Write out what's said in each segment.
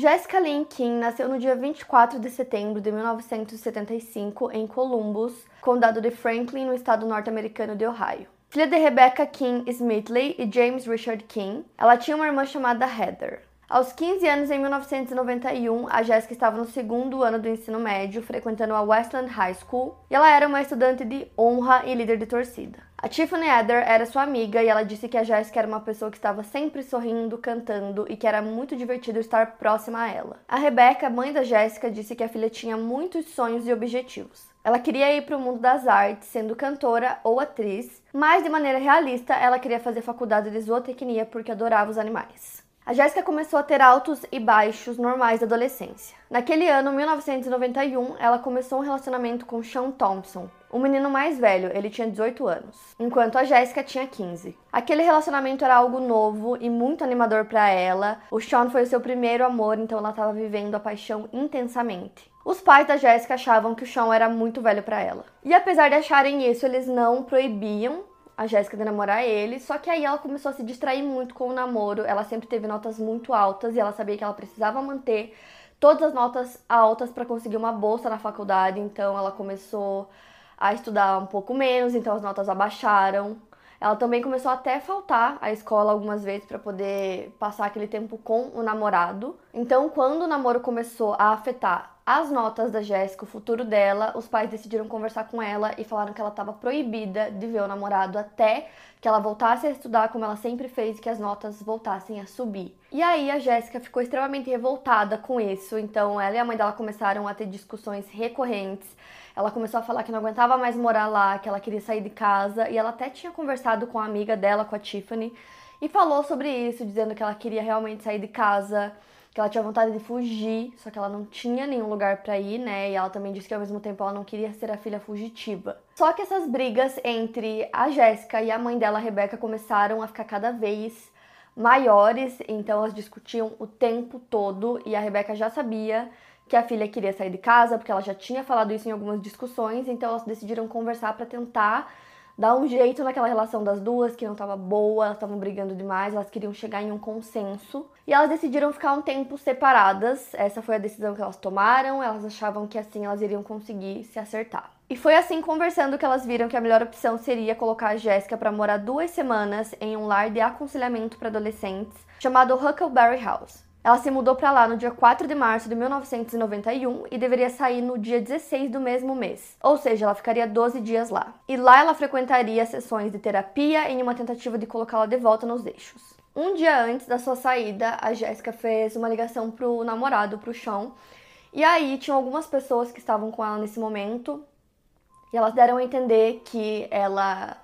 Jessica Lynn King nasceu no dia 24 de setembro de 1975 em Columbus, condado de Franklin, no estado norte-americano de Ohio. Filha de Rebecca King Smithley e James Richard King, ela tinha uma irmã chamada Heather. Aos 15 anos, em 1991, a Jessica estava no segundo ano do ensino médio, frequentando a Westland High School, e ela era uma estudante de honra e líder de torcida. A Tiffany Eder era sua amiga e ela disse que a Jessica era uma pessoa que estava sempre sorrindo, cantando e que era muito divertido estar próxima a ela. A Rebecca, mãe da Jessica, disse que a filha tinha muitos sonhos e objetivos. Ela queria ir para o mundo das artes, sendo cantora ou atriz, mas de maneira realista, ela queria fazer faculdade de zootecnia porque adorava os animais. A Jéssica começou a ter altos e baixos normais da adolescência. Naquele ano, 1991, ela começou um relacionamento com Sean Thompson, o menino mais velho, ele tinha 18 anos, enquanto a Jéssica tinha 15. Aquele relacionamento era algo novo e muito animador para ela. O Sean foi o seu primeiro amor, então ela estava vivendo a paixão intensamente. Os pais da Jéssica achavam que o Sean era muito velho para ela. E apesar de acharem isso, eles não proibiam a Jéssica de namorar ele, só que aí ela começou a se distrair muito com o namoro. Ela sempre teve notas muito altas e ela sabia que ela precisava manter todas as notas altas para conseguir uma bolsa na faculdade, então ela começou a estudar um pouco menos, então as notas abaixaram. Ela também começou até a faltar à escola algumas vezes para poder passar aquele tempo com o namorado. Então, quando o namoro começou a afetar as notas da Jéssica, o futuro dela, os pais decidiram conversar com ela e falaram que ela estava proibida de ver o namorado até que ela voltasse a estudar como ela sempre fez e que as notas voltassem a subir. E aí a Jéssica ficou extremamente revoltada com isso, então ela e a mãe dela começaram a ter discussões recorrentes. Ela começou a falar que não aguentava mais morar lá, que ela queria sair de casa, e ela até tinha conversado com a amiga dela, com a Tiffany, e falou sobre isso, dizendo que ela queria realmente sair de casa, que ela tinha vontade de fugir, só que ela não tinha nenhum lugar para ir, né? E ela também disse que ao mesmo tempo ela não queria ser a filha fugitiva. Só que essas brigas entre a Jéssica e a mãe dela, a Rebeca, começaram a ficar cada vez maiores, então elas discutiam o tempo todo e a Rebeca já sabia que a filha queria sair de casa, porque ela já tinha falado isso em algumas discussões, então elas decidiram conversar para tentar dar um jeito naquela relação das duas, que não estava boa, elas estavam brigando demais, elas queriam chegar em um consenso. E elas decidiram ficar um tempo separadas. Essa foi a decisão que elas tomaram. Elas achavam que assim elas iriam conseguir se acertar. E foi assim conversando que elas viram que a melhor opção seria colocar a Jéssica para morar duas semanas em um lar de aconselhamento para adolescentes chamado Huckleberry House. Ela se mudou para lá no dia 4 de março de 1991 e deveria sair no dia 16 do mesmo mês. Ou seja, ela ficaria 12 dias lá. E lá ela frequentaria sessões de terapia em uma tentativa de colocá-la de volta nos eixos. Um dia antes da sua saída, a Jéssica fez uma ligação pro namorado, pro Sean. E aí tinham algumas pessoas que estavam com ela nesse momento. E elas deram a entender que ela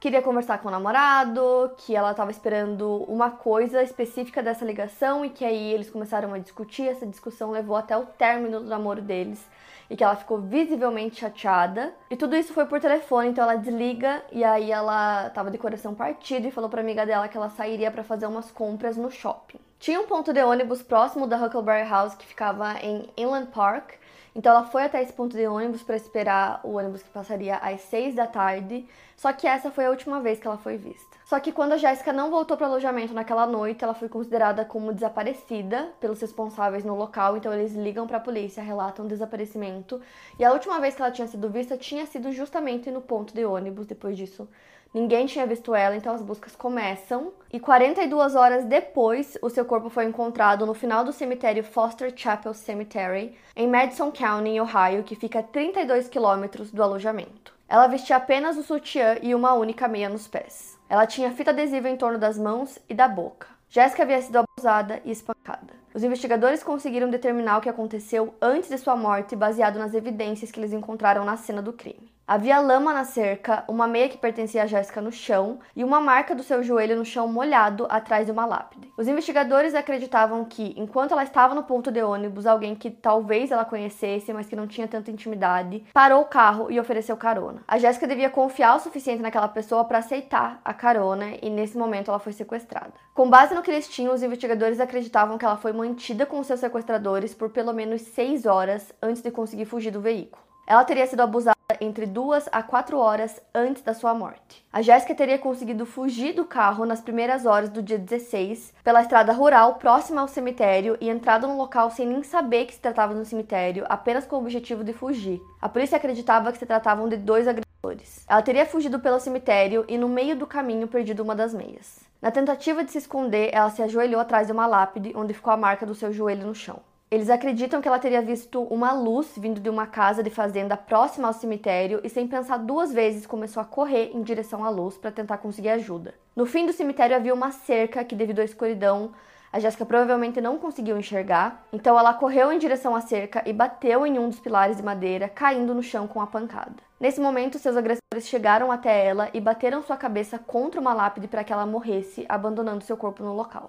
queria conversar com o namorado, que ela estava esperando uma coisa específica dessa ligação e que aí eles começaram a discutir. Essa discussão levou até o término do namoro deles e que ela ficou visivelmente chateada. E tudo isso foi por telefone, então ela desliga e aí ela tava de coração partido e falou para amiga dela que ela sairia para fazer umas compras no shopping. Tinha um ponto de ônibus próximo da Huckleberry House que ficava em Inland Park então ela foi até esse ponto de ônibus para esperar o ônibus que passaria às 6 da tarde, só que essa foi a última vez que ela foi vista. Só que quando a Jéssica não voltou para o alojamento naquela noite, ela foi considerada como desaparecida pelos responsáveis no local, então eles ligam para a polícia, relatam o desaparecimento. E a última vez que ela tinha sido vista tinha sido justamente no ponto de ônibus. Depois disso, Ninguém tinha visto ela, então as buscas começam. E 42 horas depois, o seu corpo foi encontrado no final do cemitério Foster Chapel Cemetery, em Madison County, Ohio, que fica a 32 quilômetros do alojamento. Ela vestia apenas o sutiã e uma única meia nos pés. Ela tinha fita adesiva em torno das mãos e da boca. Jéssica havia sido abusada e espancada. Os investigadores conseguiram determinar o que aconteceu antes de sua morte baseado nas evidências que eles encontraram na cena do crime. Havia lama na cerca, uma meia que pertencia a Jéssica no chão e uma marca do seu joelho no chão molhado atrás de uma lápide. Os investigadores acreditavam que, enquanto ela estava no ponto de ônibus, alguém que talvez ela conhecesse, mas que não tinha tanta intimidade, parou o carro e ofereceu carona. A Jéssica devia confiar o suficiente naquela pessoa para aceitar a carona e nesse momento ela foi sequestrada. Com base no que eles tinham, os investigadores acreditavam que ela foi mantida com seus sequestradores por pelo menos seis horas antes de conseguir fugir do veículo. Ela teria sido abusada entre duas a quatro horas antes da sua morte. A Jéssica teria conseguido fugir do carro nas primeiras horas do dia 16 pela estrada rural próxima ao cemitério e entrado no local sem nem saber que se tratava de um cemitério, apenas com o objetivo de fugir. A polícia acreditava que se tratavam de dois agressores. Ela teria fugido pelo cemitério e no meio do caminho perdido uma das meias. Na tentativa de se esconder, ela se ajoelhou atrás de uma lápide onde ficou a marca do seu joelho no chão. Eles acreditam que ela teria visto uma luz vindo de uma casa de fazenda próxima ao cemitério e, sem pensar duas vezes, começou a correr em direção à luz para tentar conseguir ajuda. No fim do cemitério havia uma cerca que, devido à escuridão, a Jéssica provavelmente não conseguiu enxergar, então ela correu em direção à cerca e bateu em um dos pilares de madeira, caindo no chão com a pancada. Nesse momento, seus agressores chegaram até ela e bateram sua cabeça contra uma lápide para que ela morresse, abandonando seu corpo no local.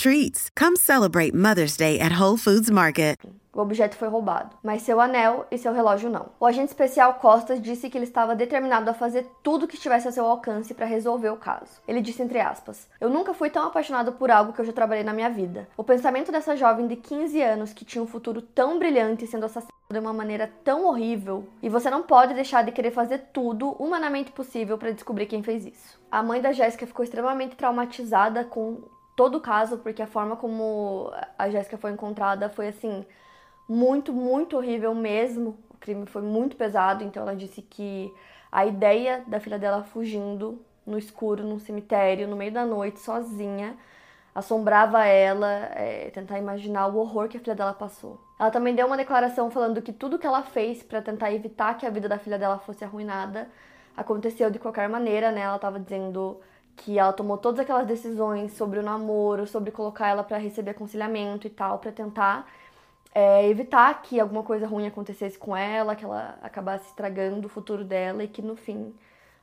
treats. Come celebrate Mother's Day at Whole Foods Market. O objeto foi roubado, mas seu anel e seu relógio não. O agente especial Costas disse que ele estava determinado a fazer tudo que estivesse a seu alcance para resolver o caso. Ele disse entre aspas: "Eu nunca fui tão apaixonado por algo que eu já trabalhei na minha vida. O pensamento dessa jovem de 15 anos que tinha um futuro tão brilhante sendo assassinada de uma maneira tão horrível, e você não pode deixar de querer fazer tudo humanamente possível para descobrir quem fez isso." A mãe da Jéssica ficou extremamente traumatizada com todo o caso, porque a forma como a Jéssica foi encontrada foi assim muito, muito horrível mesmo. O crime foi muito pesado, então ela disse que a ideia da filha dela fugindo no escuro, num cemitério, no meio da noite, sozinha, assombrava ela, é, tentar imaginar o horror que a filha dela passou. Ela também deu uma declaração falando que tudo que ela fez para tentar evitar que a vida da filha dela fosse arruinada aconteceu de qualquer maneira, né? Ela estava dizendo que ela tomou todas aquelas decisões sobre o namoro, sobre colocar ela para receber aconselhamento e tal, para tentar é, evitar que alguma coisa ruim acontecesse com ela, que ela acabasse estragando o futuro dela e que no fim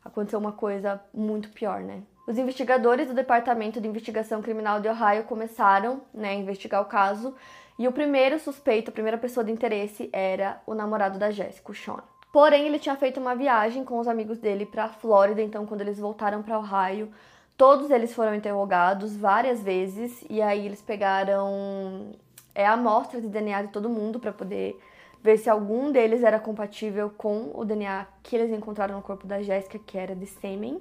aconteceu uma coisa muito pior, né? Os investigadores do Departamento de Investigação Criminal de Ohio começaram né, a investigar o caso e o primeiro suspeito, a primeira pessoa de interesse era o namorado da Jéssica, o Sean. Porém, ele tinha feito uma viagem com os amigos dele para a Flórida, então quando eles voltaram para Ohio, todos eles foram interrogados várias vezes e aí eles pegaram é, amostras de DNA de todo mundo para poder ver se algum deles era compatível com o DNA que eles encontraram no corpo da Jéssica, que era de sêmen,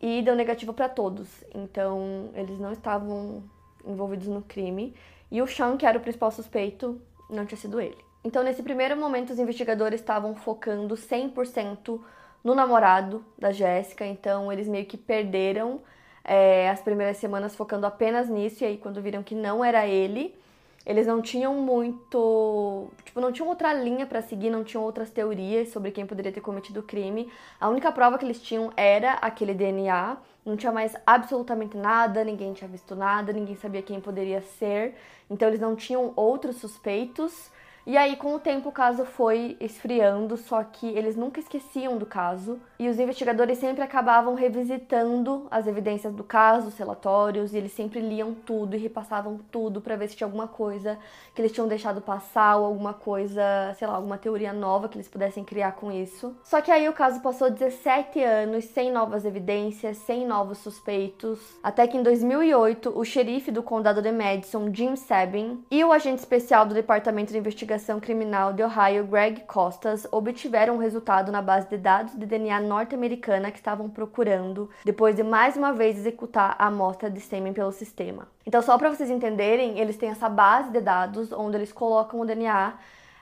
e deu negativo para todos. Então, eles não estavam envolvidos no crime. E o Sean, que era o principal suspeito, não tinha sido ele. Então, nesse primeiro momento, os investigadores estavam focando 100% no namorado da Jéssica, então eles meio que perderam é, as primeiras semanas focando apenas nisso, e aí quando viram que não era ele, eles não tinham muito. Tipo, não tinham outra linha para seguir, não tinham outras teorias sobre quem poderia ter cometido o crime. A única prova que eles tinham era aquele DNA. Não tinha mais absolutamente nada, ninguém tinha visto nada, ninguém sabia quem poderia ser. Então eles não tinham outros suspeitos. E aí, com o tempo, o caso foi esfriando, só que eles nunca esqueciam do caso. E os investigadores sempre acabavam revisitando as evidências do caso, os relatórios, e eles sempre liam tudo e repassavam tudo para ver se tinha alguma coisa que eles tinham deixado passar ou alguma coisa, sei lá, alguma teoria nova que eles pudessem criar com isso. Só que aí o caso passou 17 anos sem novas evidências, sem novos suspeitos, até que em 2008 o xerife do condado de Madison, Jim Sabin, e o agente especial do Departamento de Investigação Criminal de Ohio, Greg Costas, obtiveram um resultado na base de dados de DNA norte-americana que estavam procurando depois de mais uma vez executar a amostra de sêmen pelo sistema. Então, só para vocês entenderem, eles têm essa base de dados onde eles colocam o DNA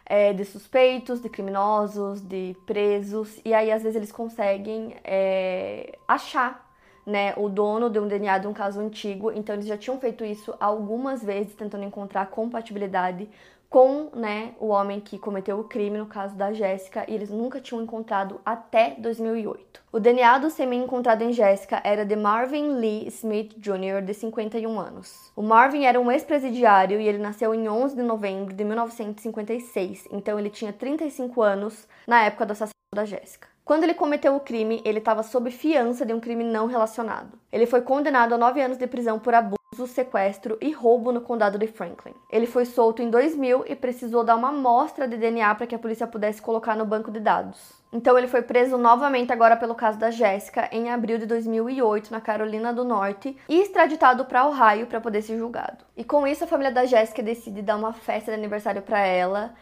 é, de suspeitos, de criminosos, de presos, e aí às vezes eles conseguem é, achar né, o dono de um DNA de um caso antigo, então eles já tinham feito isso algumas vezes, tentando encontrar compatibilidade com né, o homem que cometeu o crime, no caso da Jéssica, e eles nunca tinham encontrado até 2008. O DNA do sêmen encontrado em Jéssica era de Marvin Lee Smith Jr., de 51 anos. O Marvin era um ex-presidiário e ele nasceu em 11 de novembro de 1956, então ele tinha 35 anos na época do assassinato da Jéssica. Quando ele cometeu o crime, ele estava sob fiança de um crime não relacionado. Ele foi condenado a nove anos de prisão por abuso sequestro e roubo no condado de Franklin. Ele foi solto em 2000 e precisou dar uma amostra de DNA para que a polícia pudesse colocar no banco de dados. Então ele foi preso novamente agora pelo caso da Jéssica em abril de 2008 na Carolina do Norte e extraditado para Ohio para poder ser julgado. E com isso a família da Jéssica decide dar uma festa de aniversário para ela.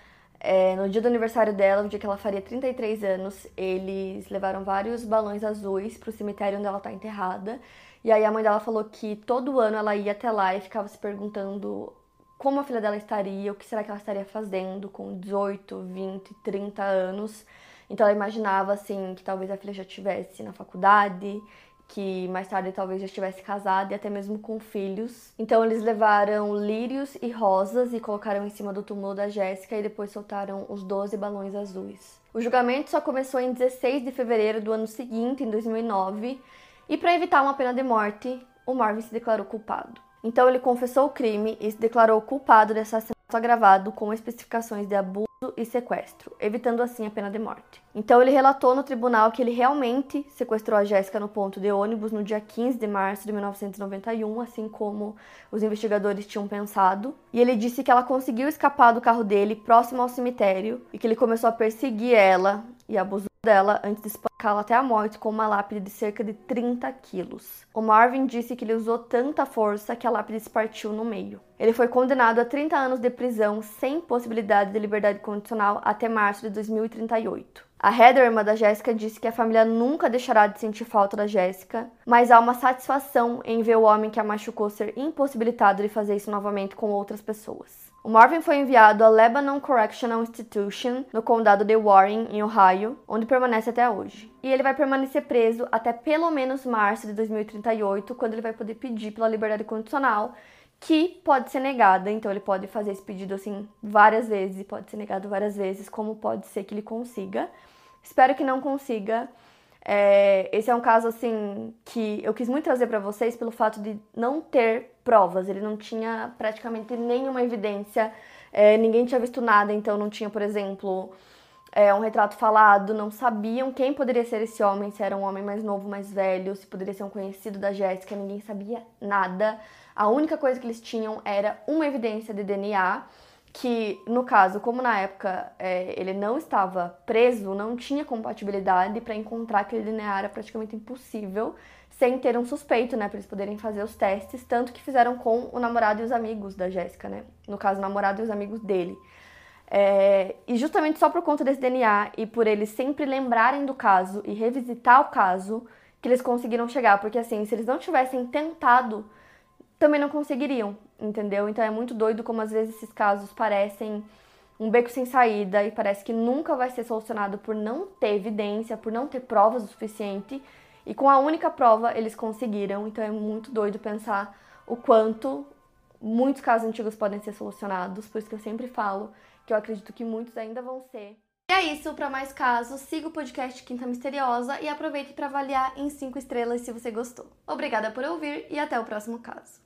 É, no dia do aniversário dela, no dia que ela faria 33 anos, eles levaram vários balões azuis para o cemitério onde ela está enterrada e aí a mãe dela falou que todo ano ela ia até lá e ficava se perguntando como a filha dela estaria, o que será que ela estaria fazendo com 18, 20, 30 anos. Então ela imaginava assim que talvez a filha já estivesse na faculdade, que mais tarde talvez já estivesse casada e até mesmo com filhos. Então eles levaram lírios e rosas e colocaram em cima do túmulo da Jéssica e depois soltaram os 12 balões azuis. O julgamento só começou em 16 de fevereiro do ano seguinte, em 2009, e para evitar uma pena de morte, o Marvin se declarou culpado. Então ele confessou o crime e se declarou culpado de assassinato agravado com especificações de abuso e sequestro, evitando assim a pena de morte. Então ele relatou no tribunal que ele realmente sequestrou a Jéssica no ponto de ônibus no dia 15 de março de 1991, assim como os investigadores tinham pensado. E ele disse que ela conseguiu escapar do carro dele próximo ao cemitério e que ele começou a perseguir ela e abusou dela antes de espancá-la até a morte com uma lápide de cerca de 30 quilos. O Marvin disse que ele usou tanta força que a lápide se partiu no meio. Ele foi condenado a 30 anos de prisão sem possibilidade de liberdade condicional até março de 2038. A Heather, irmã da Jéssica, disse que a família nunca deixará de sentir falta da Jéssica, mas há uma satisfação em ver o homem que a machucou ser impossibilitado de fazer isso novamente com outras pessoas. O Marvin foi enviado a Lebanon Correctional Institution, no condado de Warren, em Ohio, onde permanece até hoje. E ele vai permanecer preso até pelo menos março de 2038, quando ele vai poder pedir pela liberdade condicional, que pode ser negada. Então ele pode fazer esse pedido assim várias vezes e pode ser negado várias vezes, como pode ser que ele consiga. Espero que não consiga. É, esse é um caso assim que eu quis muito trazer para vocês pelo fato de não ter provas. Ele não tinha praticamente nenhuma evidência, é, ninguém tinha visto nada, então não tinha, por exemplo, é, um retrato falado, não sabiam quem poderia ser esse homem, se era um homem mais novo, mais velho, se poderia ser um conhecido da Jéssica, ninguém sabia nada. A única coisa que eles tinham era uma evidência de DNA que, no caso, como na época é, ele não estava preso, não tinha compatibilidade para encontrar aquele DNA era praticamente impossível sem ter um suspeito, né, para eles poderem fazer os testes, tanto que fizeram com o namorado e os amigos da Jéssica, né, no caso, o namorado e os amigos dele. É, e justamente só por conta desse DNA e por eles sempre lembrarem do caso e revisitar o caso, que eles conseguiram chegar, porque assim, se eles não tivessem tentado também não conseguiriam, entendeu? Então é muito doido como às vezes esses casos parecem um beco sem saída e parece que nunca vai ser solucionado por não ter evidência, por não ter provas o suficiente. E com a única prova eles conseguiram. Então é muito doido pensar o quanto muitos casos antigos podem ser solucionados. Por isso que eu sempre falo que eu acredito que muitos ainda vão ser. E é isso, para mais casos, siga o podcast Quinta Misteriosa e aproveite para avaliar em 5 estrelas se você gostou. Obrigada por ouvir e até o próximo caso.